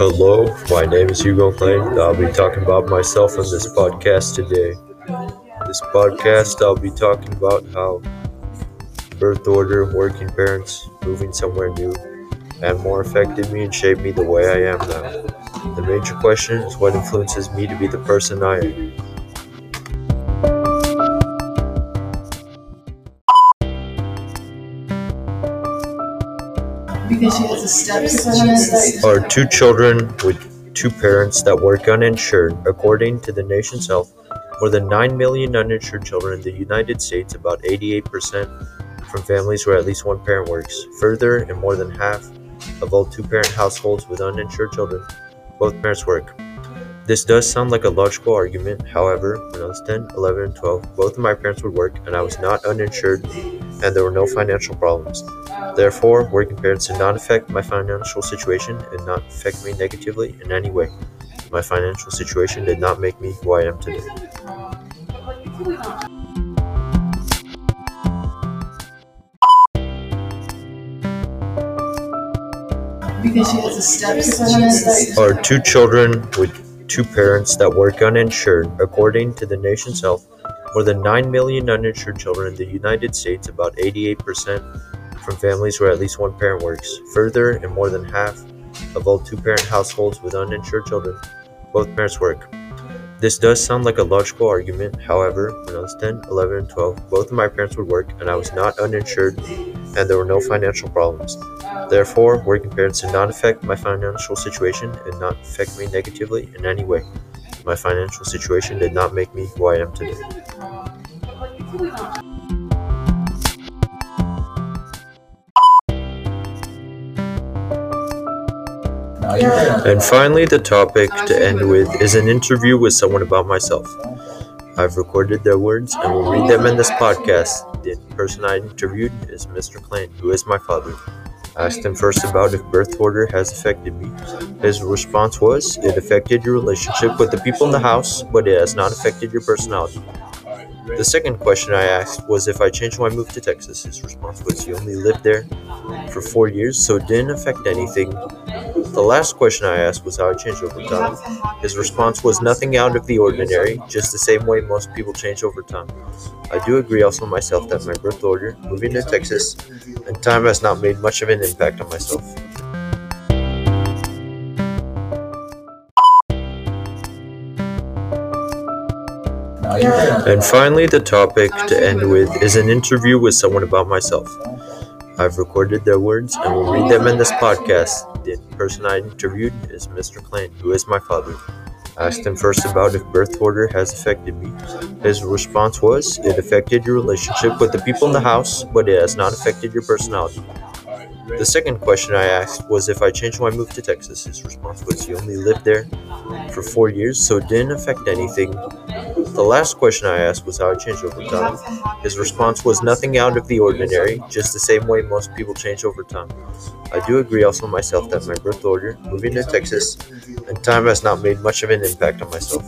Hello, my name is Hugo Klein. I'll be talking about myself in this podcast today. This podcast, I'll be talking about how birth order, working parents, moving somewhere new, and more affected me and shaped me the way I am now. The major question is what influences me to be the person I am. Are two children with two parents that work uninsured, according to the nation's health. More than 9 million uninsured children in the United States, about 88% from families where at least one parent works. Further, in more than half of all two parent households with uninsured children, both parents work. This does sound like a logical argument, however, when I was 10, 11, and 12, both of my parents would work and I was not uninsured and there were no financial problems. Therefore, working parents did not affect my financial situation and not affect me negatively in any way. My financial situation did not make me who I am today. Because she has a stepson. Are two children with two parents that work uninsured, according to the nation's health. More than 9 million uninsured children in the United States, about 88% from families where at least one parent works. Further, in more than half of all two parent households with uninsured children, both parents work. This does sound like a logical argument, however, when I was 10, 11, and 12, both of my parents would work and I was not uninsured and there were no financial problems. Therefore, working parents did not affect my financial situation and not affect me negatively in any way. My financial situation did not make me who I am today. And finally, the topic to end with is an interview with someone about myself. I've recorded their words and will read them in this podcast. The person I interviewed is Mr. Klein, who is my father. I asked him first about if birth order has affected me. His response was, It affected your relationship with the people in the house, but it has not affected your personality. The second question I asked was if I changed I moved to Texas. His response was he only lived there for four years, so it didn't affect anything. The last question I asked was how I changed over time. His response was nothing out of the ordinary, just the same way most people change over time. I do agree also myself that my birth order, moving to Texas, and time has not made much of an impact on myself. And finally, the topic to end with is an interview with someone about myself. I've recorded their words and will read them in this podcast. The person I interviewed is Mr. Klein, who is my father. I asked him first about if birth order has affected me. His response was, It affected your relationship with the people in the house, but it has not affected your personality. The second question I asked was if I changed I moved to Texas. His response was he only lived there for four years, so it didn't affect anything. The last question I asked was how I changed over time. His response was nothing out of the ordinary, just the same way most people change over time. I do agree also myself that my birth order, moving to Texas, and time has not made much of an impact on myself.